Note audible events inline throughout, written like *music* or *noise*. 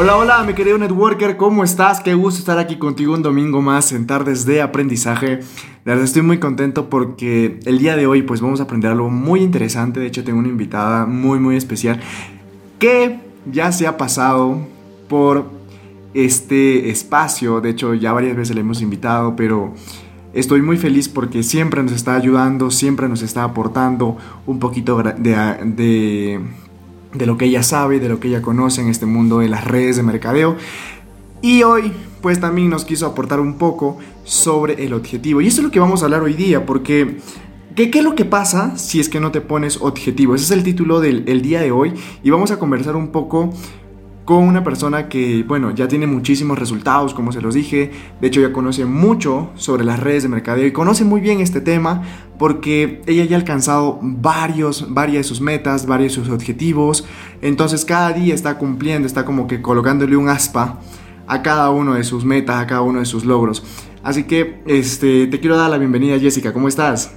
Hola, hola, mi querido networker, ¿cómo estás? Qué gusto estar aquí contigo un domingo más en Tardes de Aprendizaje. La verdad estoy muy contento porque el día de hoy pues vamos a aprender algo muy interesante. De hecho tengo una invitada muy muy especial que ya se ha pasado por este espacio. De hecho ya varias veces le hemos invitado, pero estoy muy feliz porque siempre nos está ayudando, siempre nos está aportando un poquito de, de de lo que ella sabe, de lo que ella conoce en este mundo de las redes de mercadeo. Y hoy, pues también nos quiso aportar un poco sobre el objetivo. Y eso es lo que vamos a hablar hoy día, porque ¿qué, qué es lo que pasa si es que no te pones objetivo? Ese es el título del el día de hoy y vamos a conversar un poco con una persona que, bueno, ya tiene muchísimos resultados, como se los dije. De hecho, ya conoce mucho sobre las redes de mercadeo y conoce muy bien este tema porque ella ya ha alcanzado varios, varias de sus metas, varios de sus objetivos. Entonces, cada día está cumpliendo, está como que colocándole un aspa a cada uno de sus metas, a cada uno de sus logros. Así que, este, te quiero dar la bienvenida, Jessica. ¿Cómo estás?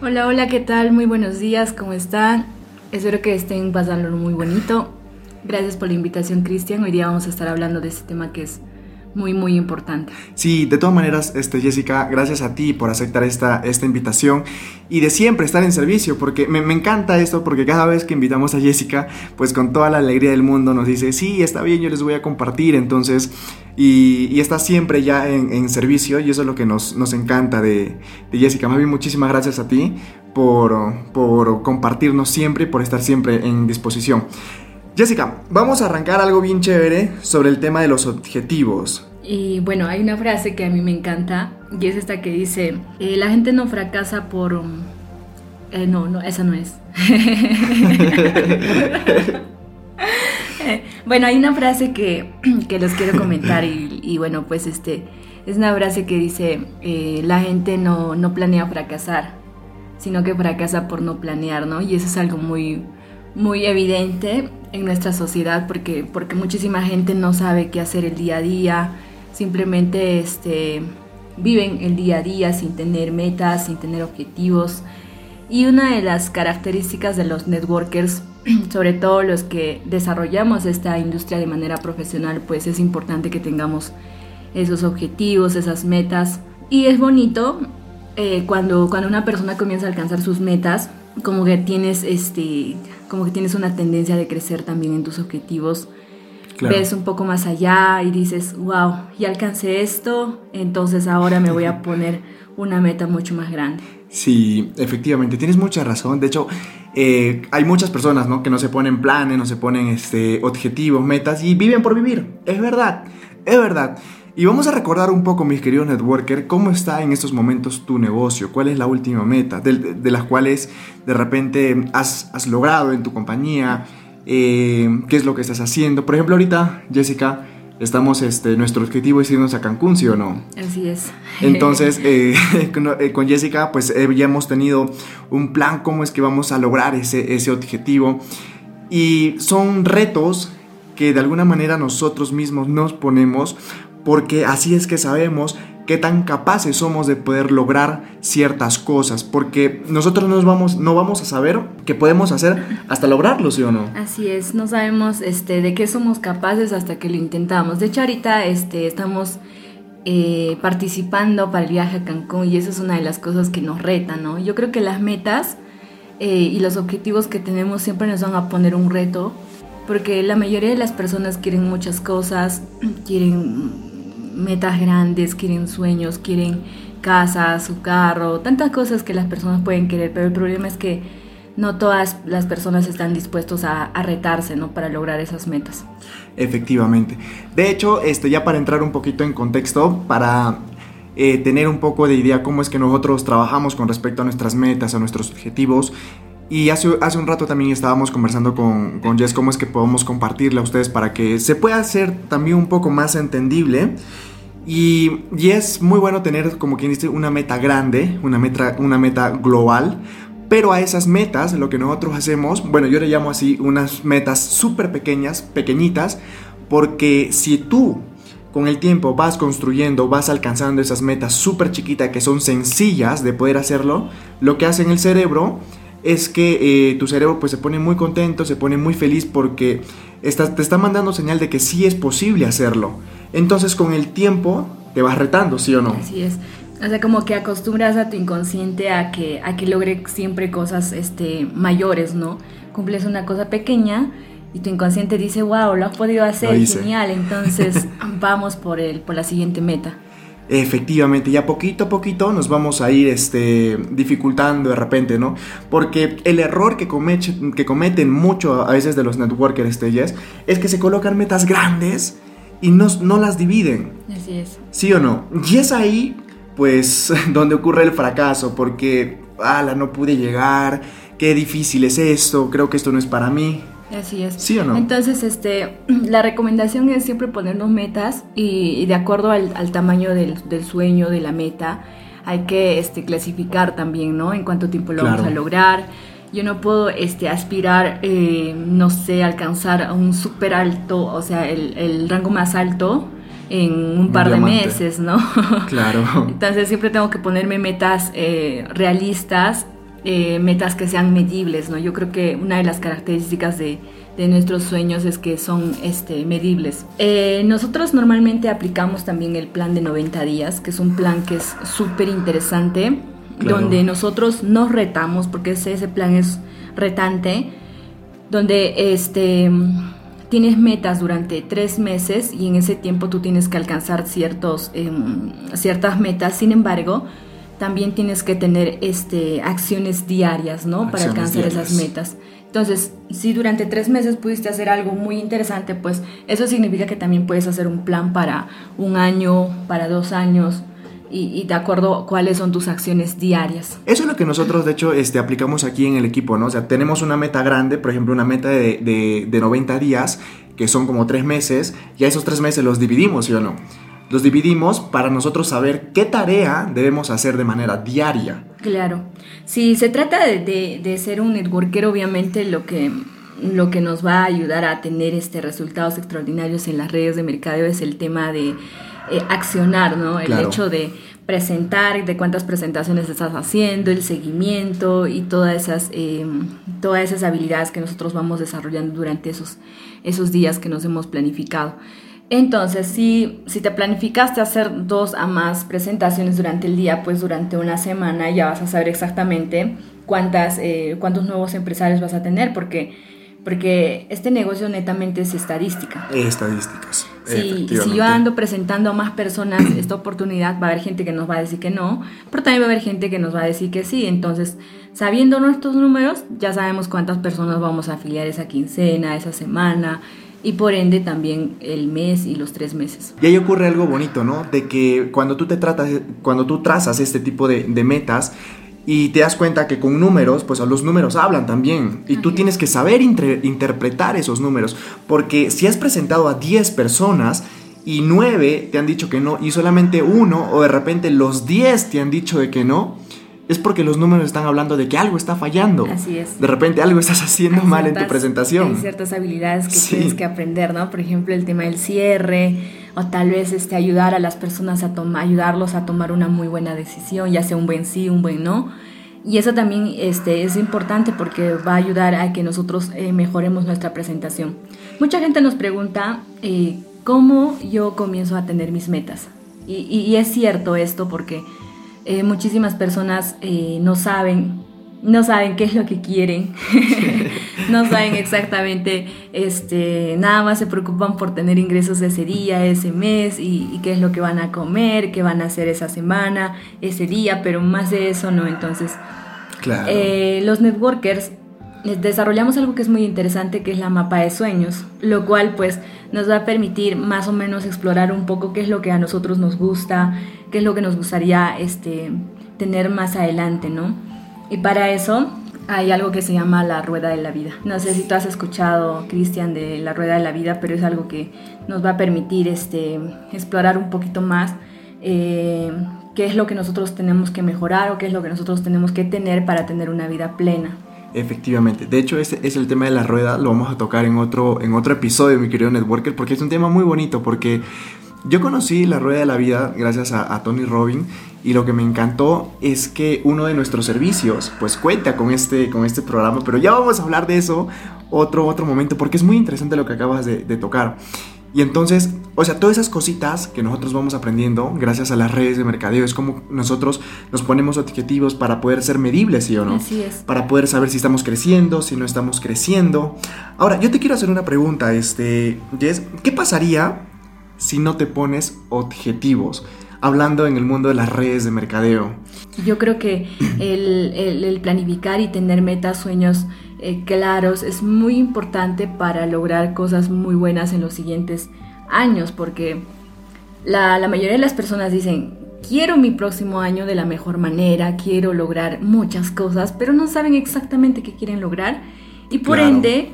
Hola, hola, ¿qué tal? Muy buenos días, ¿cómo están? Espero que estén pasándolo muy bonito. Gracias por la invitación, Cristian. Hoy día vamos a estar hablando de este tema que es muy, muy importante. Sí, de todas maneras, este, Jessica, gracias a ti por aceptar esta, esta invitación y de siempre estar en servicio, porque me, me, encanta esto, porque cada vez que invitamos a Jessica, pues con toda la alegría del mundo nos dice, sí, está bien, yo les voy a compartir, entonces, y, y está siempre ya en, en, servicio, y eso es lo que nos, nos encanta de, de Jessica. Más bien, muchísimas gracias a ti por, por compartirnos siempre y por estar siempre en disposición. Jessica, vamos a arrancar algo bien chévere sobre el tema de los objetivos. Y bueno, hay una frase que a mí me encanta y es esta que dice, eh, la gente no fracasa por... Um, eh, no, no, esa no es. *laughs* bueno, hay una frase que, *clears throat* que los quiero comentar y, y, bueno, pues este, es una frase que dice, eh, la gente no, no planea fracasar, sino que fracasa por no planear, ¿no? Y eso es algo muy, muy evidente en nuestra sociedad porque, porque muchísima gente no sabe qué hacer el día a día, simplemente este, viven el día a día sin tener metas, sin tener objetivos. Y una de las características de los networkers, *clears throat* sobre todo los que desarrollamos esta industria de manera profesional, pues es importante que tengamos esos objetivos, esas metas. Y es bonito eh, cuando, cuando una persona comienza a alcanzar sus metas, como que tienes este como que tienes una tendencia de crecer también en tus objetivos. Claro. Ves un poco más allá y dices, wow, ya alcancé esto, entonces ahora me voy a poner una meta mucho más grande. Sí, efectivamente, tienes mucha razón. De hecho, eh, hay muchas personas ¿no? que no se ponen planes, no se ponen este, objetivos, metas y viven por vivir. Es verdad, es verdad. Y vamos a recordar un poco, mis queridos networker, cómo está en estos momentos tu negocio, cuál es la última meta, de, de, de las cuales de repente has, has, logrado en tu compañía, eh, qué es lo que estás haciendo. Por ejemplo, ahorita, Jessica, estamos, este, nuestro objetivo es irnos a Cancún, ¿sí o no? Así es. Entonces, *laughs* eh, *laughs* con, eh, con, Jessica, pues eh, ya hemos tenido un plan, cómo es que vamos a lograr ese, ese objetivo. Y son retos que de alguna manera nosotros mismos nos ponemos porque así es que sabemos qué tan capaces somos de poder lograr ciertas cosas, porque nosotros nos vamos, no vamos a saber qué podemos hacer hasta lograrlo, ¿sí o no? Así es, no sabemos este, de qué somos capaces hasta que lo intentamos. De hecho, ahorita este, estamos eh, participando para el viaje a Cancún y eso es una de las cosas que nos reta, ¿no? Yo creo que las metas eh, y los objetivos que tenemos siempre nos van a poner un reto, porque la mayoría de las personas quieren muchas cosas, *clears throat* quieren metas grandes, quieren sueños, quieren casa, su carro, tantas cosas que las personas pueden querer, pero el problema es que no todas las personas están dispuestos a, retarse ¿no? para lograr esas metas. Efectivamente. De hecho, este, ya para entrar un poquito en contexto, para eh, tener un poco de idea cómo es que nosotros trabajamos con respecto a nuestras metas, a nuestros objetivos, y hace, hace un rato también estábamos conversando con, con Jess cómo es que podemos compartirle a ustedes para que se pueda hacer también un poco más entendible. Y, y, es muy bueno tener, como quien dice, una meta grande, una meta, una meta global, Pero a esas metas, lo que nosotros hacemos, bueno, yo le llamo así unas metas súper pequeñas, pequeñitas, porque si tú con el tiempo vas construyendo, vas alcanzando esas metas súper chiquitas que son sencillas de poder hacerlo, lo que hace en el cerebro es que eh, tu cerebro pues se pone muy contento, se pone muy feliz porque te está mandando señal de que sí es posible hacerlo. Entonces con el tiempo te vas retando, ¿sí o no? Así es. O sea, como que acostumbras a tu inconsciente a que, a que logre siempre cosas este, mayores, ¿no? Cumples una cosa pequeña y tu inconsciente dice, wow, lo has podido hacer, genial, entonces *laughs* vamos por, el, por la siguiente meta. Efectivamente, ya poquito a poquito nos vamos a ir este, dificultando de repente, ¿no? Porque el error que, que cometen mucho a veces de los networkers stages es que se colocan metas grandes y no, no las dividen. Así es. ¿Sí o no? Y es ahí, pues, *laughs* donde ocurre el fracaso, porque, ala, no pude llegar, qué difícil es esto, creo que esto no es para mí. Así es. ¿Sí o no? Entonces, este, *clears throat* la recomendación es siempre ponernos metas y, de acuerdo al, tamaño del, sueño, de la meta, hay que este, clasificar también, ¿no? En cuánto tiempo lo vamos a lograr. Yo no puedo este, aspirar, eh, no sé, alcanzar a un súper alto, o sea, el, rango más alto en un par de meses, ¿no? *laughs* Claro. Entonces siempre tengo que ponerme metas eh, realistas eh, metas que sean medibles, ¿no? Yo creo que una de las características de, nuestros sueños es que son este, medibles. Eh, nosotros normalmente aplicamos también el plan de 90 días, que es un plan que es súper interesante, donde nosotros nos retamos, porque ese, ese plan es retante, donde este, tienes metas durante tres meses y en ese tiempo tú tienes que alcanzar ciertos, em, ciertas metas, sin embargo, también tienes que tener este, acciones diarias, ¿no? Para alcanzar esas metas. Entonces, si durante tres meses pudiste hacer algo muy interesante, pues eso significa que también puedes hacer un plan para un año, para dos años, y, de acuerdo cuáles son tus acciones diarias. Eso es lo que nosotros, de hecho, este, aplicamos aquí en el equipo, ¿no? O sea, tenemos una meta grande, por ejemplo, una meta de, de, de 90 días, que son como tres meses, y a esos tres meses los dividimos, ¿sí o no? Los dividimos para nosotros saber qué tarea debemos hacer de manera diaria. Claro. Si se trata de, ser un networker, obviamente lo que, lo que nos va a ayudar a tener este resultados extraordinarios en las redes de mercadeo es el tema de eh, accionar, ¿no? El hecho de presentar, de cuántas presentaciones estás haciendo, el seguimiento y todas esas, em, todas esas habilidades que nosotros vamos desarrollando durante esos, esos días que nos hemos planificado. Entonces, si, si te planificaste hacer dos a más presentaciones durante el día, pues durante una semana ya vas a saber exactamente cuántas, eh, cuántos nuevos empresarios vas a tener, porque, porque este negocio netamente es estadística. Estadísticas. Sí, y si yo ando presentando a más personas *clears throat* esta oportunidad, va a haber gente que nos va a decir que no, pero también va a haber gente que nos va a decir que sí. Entonces, sabiendo nuestros números, ya sabemos cuántas personas vamos a afiliar esa quincena, esa semana, y por ende también el mes y los tres meses. Y ahí ocurre algo bonito, ¿no? De que cuando tú te tratas, cuando tú trazas este tipo de, metas, y te das cuenta que con números, pues los números hablan también. Y tú tienes que saber interpretar esos números. Porque si has presentado a 10 personas y 9 te han dicho que no, y solamente uno, o de repente los 10 te han dicho de que no, es porque los números están hablando de que algo está fallando. Así es. De repente algo estás haciendo mal en tu presentación. Hay ciertas habilidades que tienes que aprender, ¿no? Por ejemplo, el tema del cierre o tal vez este ayudar a las personas a tomar ayudarlos a tomar una muy buena decisión, ya sea un buen sí, un buen no. Y eso también este, es importante porque va a ayudar a que nosotros eh, mejoremos nuestra presentación. Mucha gente nos pregunta eh, cómo yo comienzo a tener mis metas. Y, y es cierto esto porque eh, muchísimas personas eh, no saben no saben qué es lo que quieren, *laughs* no saben exactamente, este, nada más se preocupan por tener ingresos ese día, ese mes y, qué es lo que van a comer, qué van a hacer esa semana, ese día, pero más de eso no. Entonces, eh, los networkers desarrollamos algo que es muy interesante, que es la mapa de sueños, lo cual pues nos va a permitir más o menos explorar un poco qué es lo que a nosotros nos gusta, qué es lo que nos gustaría este, tener más adelante, ¿no? Y para eso hay algo que se llama la rueda de la vida. No sé si tú has escuchado, Cristian, de la rueda de la vida, pero es algo que nos va a permitir este, explorar un poquito más eh, qué es lo que nosotros tenemos que mejorar o qué es lo que nosotros tenemos que tener para tener una vida plena. Efectivamente. De hecho, ese es el tema de la rueda. Lo vamos a tocar en otro, en otro episodio, mi querido Networker, porque es un tema muy bonito. Porque yo conocí la rueda de la vida gracias a, Tony Robin y lo que me encantó es que uno de nuestros servicios pues cuenta con este, con este programa, pero ya vamos a hablar de eso otro, otro momento porque es muy interesante lo que acabas de tocar. Y entonces, o sea, todas esas cositas que nosotros vamos aprendiendo gracias a las redes de mercadeo es como nosotros nos ponemos objetivos para poder ser medibles, ¿sí o no? Así es. Para poder saber si estamos creciendo, si no estamos creciendo. Ahora, yo te quiero hacer una pregunta, este, Jess, ¿qué pasaría si no te pones objetivos? Hablando en el mundo de las redes de mercadeo. Yo creo que el, el planificar y tener metas, sueños, eh, claros es muy importante para lograr cosas muy buenas en los siguientes años, porque la, la mayoría de las personas dicen, quiero mi próximo año de la mejor manera, quiero lograr muchas cosas, pero no saben exactamente qué quieren lograr y por ende,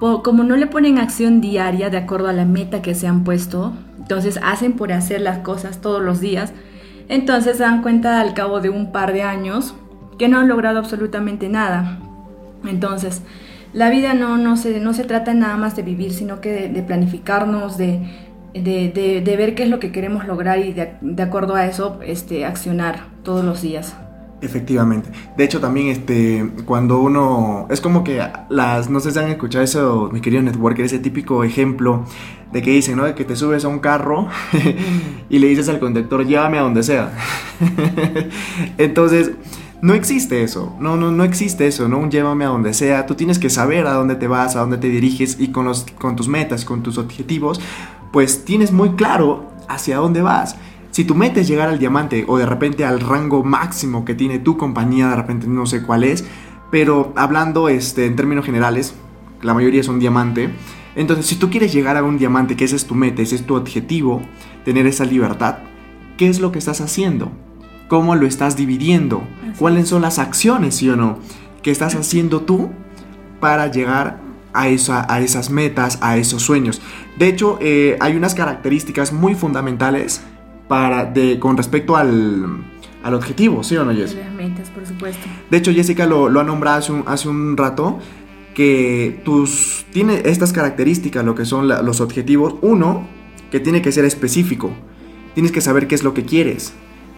como no le ponen acción diaria de acuerdo a la meta que se han puesto, entonces hacen por hacer las cosas todos los días, entonces se dan cuenta al cabo de un par de años que no han logrado absolutamente nada. Entonces, la vida no, no, se, no se trata nada más de vivir, sino que de, planificarnos, de, de, ver qué es lo que queremos lograr y de, acuerdo a eso este, accionar todos los días. Efectivamente. De hecho, también este, cuando uno... Es como que las... No sé si han escuchado eso, mi querido networker, ese típico ejemplo de que dicen, ¿no? De que te subes a un carro *laughs* y le dices al conductor, llévame a donde sea. *laughs* Entonces no existe eso, no, no, no existe eso, ¿no? Un llévame a donde sea, tú tienes que saber a dónde te vas, a dónde te diriges y con, los, con tus metas, con tus objetivos, pues tienes muy claro hacia dónde vas. Si tú metes llegar al diamante o de repente al rango máximo que tiene tu compañía, de repente no sé cuál es, pero hablando este, en términos generales, la mayoría es un diamante. Entonces, si tú quieres llegar a un diamante, que ese es tu meta, ese es tu objetivo, tener esa libertad, ¿qué es lo que estás haciendo? Cómo lo estás dividiendo, cuáles son las acciones, sí o no, que estás haciendo tú para llegar a, esa, a esas metas, a esos sueños. De hecho, eh, hay unas características muy fundamentales para, de, con respecto al, al objetivo, ¿sí o no, Jessica? Las por supuesto. De hecho, Jessica lo, lo ha nombrado hace un, hace un rato, que tus, tiene estas características, lo que son los objetivos. Uno, que tiene que ser específico. Tienes que saber qué es lo que quieres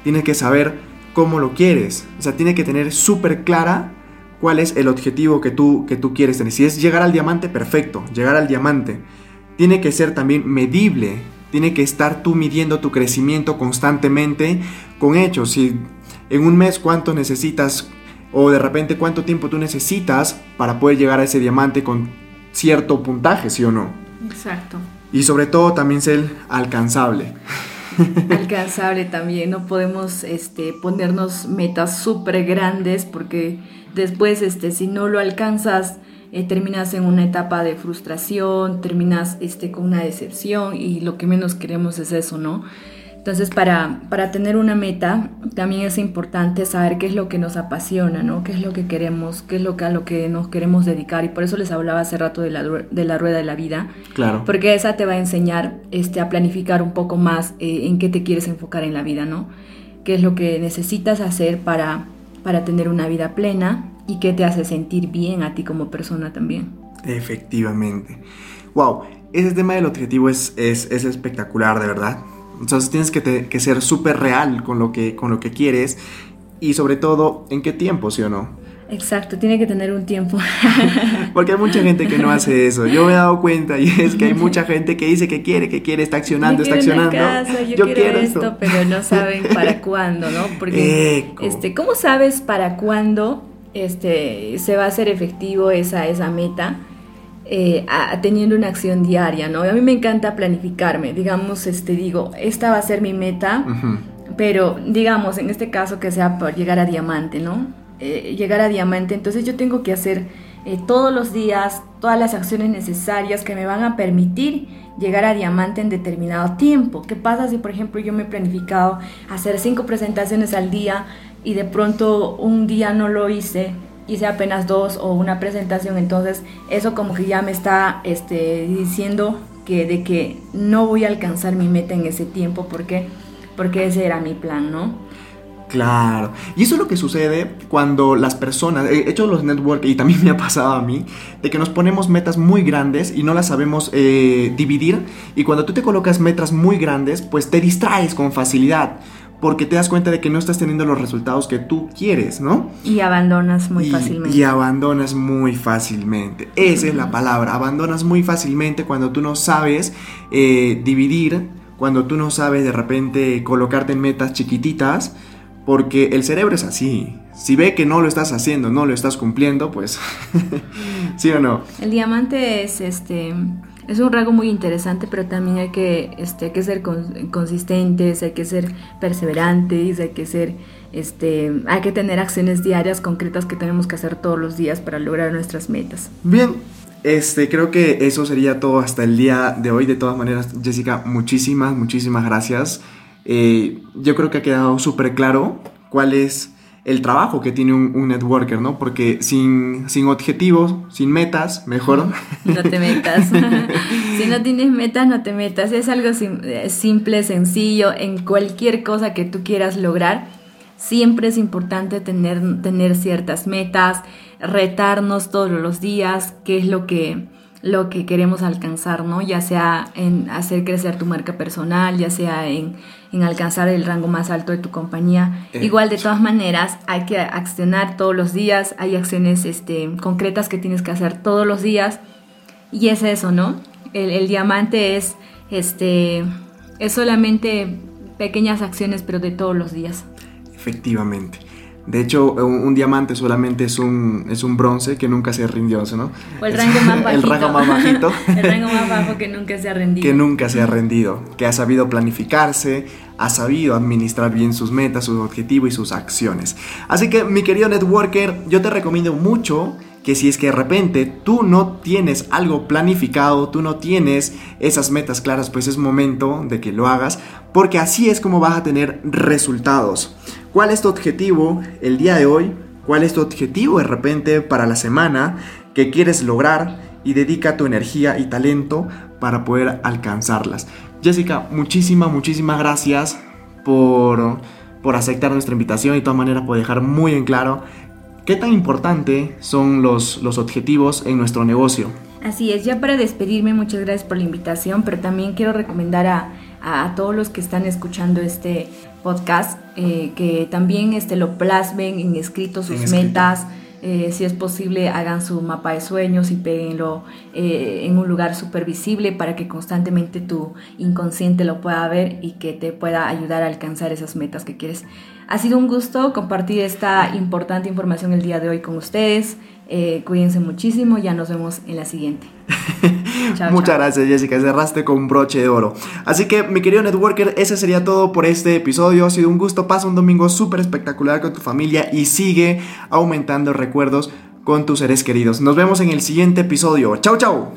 tienes que saber cómo lo quieres. O sea, tiene que tener súper clara cuál es el objetivo que tú, que tú quieres tener. Si es llegar al diamante, perfecto, llegar al diamante. Tiene que ser también medible. Tiene que estar tú midiendo tu crecimiento constantemente con hechos. Si en un mes cuánto necesitas o de repente cuánto tiempo tú necesitas para poder llegar a ese diamante con cierto puntaje, ¿sí o no? Exacto. Y sobre todo también ser alcanzable. *laughs* alcanzable también, no podemos este, ponernos metas súper grandes porque después este, si no lo alcanzas eh, terminas en una etapa de frustración, terminas este, con una decepción y lo que menos queremos es eso, ¿no? Entonces, para, para tener una meta, también es importante saber qué es lo que nos apasiona, ¿no? Qué es lo que queremos, qué es lo que, a lo que nos queremos dedicar. Y por eso les hablaba hace rato de la, de la rueda de la vida. Claro. Porque esa te va a enseñar este, a planificar un poco más eh, en qué te quieres enfocar en la vida, ¿no? Qué es lo que necesitas hacer para, para tener una vida plena y qué te hace sentir bien a ti como persona también. Efectivamente. Wow, ese tema del objetivo es, es, es espectacular, de verdad entonces tienes que, ser súper real con lo, que, con lo que quieres y sobre todo en qué tiempo, ¿sí o no? Exacto, tiene que tener un tiempo. *laughs* Porque hay mucha gente que no hace eso. Yo me he dado cuenta y es que hay mucha gente que dice que quiere, que quiere, está accionando, está accionando. yo, quiero, esto, pero no saben *laughs* para cuándo, ¿no? Porque, este, ¿cómo sabes para cuándo este, se va a hacer efectivo esa, esa meta? Eh, teniendo una acción diaria, ¿no? A mí me encanta planificarme, digamos, este, digo, esta va a ser mi meta, pero digamos, en este caso que sea por llegar a diamante, ¿no? Eh, llegar a diamante, entonces yo tengo que hacer eh, todos los días todas las acciones necesarias que me van a permitir llegar a diamante en determinado tiempo. ¿Qué pasa si, por ejemplo, yo me he planificado hacer cinco presentaciones al día y de pronto un día no lo hice? Hice apenas dos o una presentación, entonces eso como que ya me está este, diciendo que de que no voy a alcanzar mi meta en ese tiempo porque porque ese era mi plan, ¿no? Claro. Y eso es lo que sucede cuando las personas, he hecho los network y también *laughs* me ha pasado a mí, de que nos ponemos metas muy grandes y no las sabemos eh, dividir. Y cuando tú te colocas metas muy grandes, pues te distraes con facilidad. Porque te das cuenta de que no estás teniendo los resultados que tú quieres, ¿no? Y abandonas muy y, fácilmente. Y abandonas muy fácilmente. Esa es la palabra. Abandonas muy fácilmente cuando tú no sabes eh, dividir, cuando tú no sabes de repente colocarte en metas chiquititas porque el cerebro es así. Si ve que no lo estás haciendo, no lo estás cumpliendo, pues *laughs* sí o no. El diamante es este es un rasgo muy interesante, pero también hay que, este, hay que ser consistentes, hay que ser perseverantes, hay que ser, este, hay que tener acciones diarias concretas que tenemos que hacer todos los días para lograr nuestras metas. Bien, este, creo que eso sería todo hasta el día de hoy. De todas maneras, Jessica, muchísimas, muchísimas gracias. Eh, yo creo que ha quedado súper claro cuál es el trabajo que tiene un, networker, ¿no? Porque sin, sin, objetivos, sin metas, mejor. *laughs* No te metas. *laughs* si no tienes metas, no te metas. Es algo eh, simple, sencillo, en cualquier cosa que tú quieras lograr. Siempre es importante tener, tener ciertas metas, retarnos todos los días, qué es lo que, lo que queremos alcanzar, ¿no? Ya sea en hacer crecer tu marca personal, ya sea en, alcanzar el rango más alto de tu compañía. Eh. Igual, de todas maneras, hay que accionar todos los días, hay acciones este, concretas que tienes que hacer todos los días. Y es eso, ¿no? El, diamante es, este, es solamente pequeñas acciones, pero de todos los días. Efectivamente. De hecho, un, diamante solamente es un, es un bronce que nunca se rindió, ¿no? O el rango más bajito. *laughs* el rango más bajito. *laughs* el rango más bajo que nunca se ha rendido. Que nunca se ha rendido. Que ha sabido planificarse, ha sabido administrar bien sus metas, sus objetivos y sus acciones. Así que, mi querido networker, yo te recomiendo mucho que si es que de repente tú no tienes algo planificado, tú no tienes esas metas claras, pues es momento de que lo hagas, porque así es como vas a tener resultados. ¿Cuál es tu objetivo el día de hoy? ¿Cuál es tu objetivo de repente para la semana que quieres lograr? Y dedica tu energía y talento para poder alcanzarlas. Jessica, muchísimas, muchísimas gracias por, por aceptar nuestra invitación y de todas maneras por dejar muy en claro qué tan importante son los, los objetivos en nuestro negocio. Así es, ya para despedirme, muchas gracias por la invitación, pero también quiero recomendar a, a, todos los que están escuchando este podcast eh, que también este, lo plasmen en escrito sus metas. Eh, si es posible, hagan su mapa de sueños y péguenlo eh, en un lugar súper visible para que constantemente tu inconsciente lo pueda ver y que te pueda ayudar a alcanzar esas metas que quieres. Ha sido un gusto compartir esta importante información el día de hoy con ustedes. Eh, cuídense muchísimo, ya nos vemos en la siguiente. *laughs* Muchas gracias Jessica, cerraste con broche de oro. Así que mi querido networker, ese sería todo por este episodio. Ha sido un gusto, pasa un domingo súper espectacular con tu familia y sigue aumentando recuerdos con tus seres queridos. Nos vemos en el siguiente episodio. Chao, chao.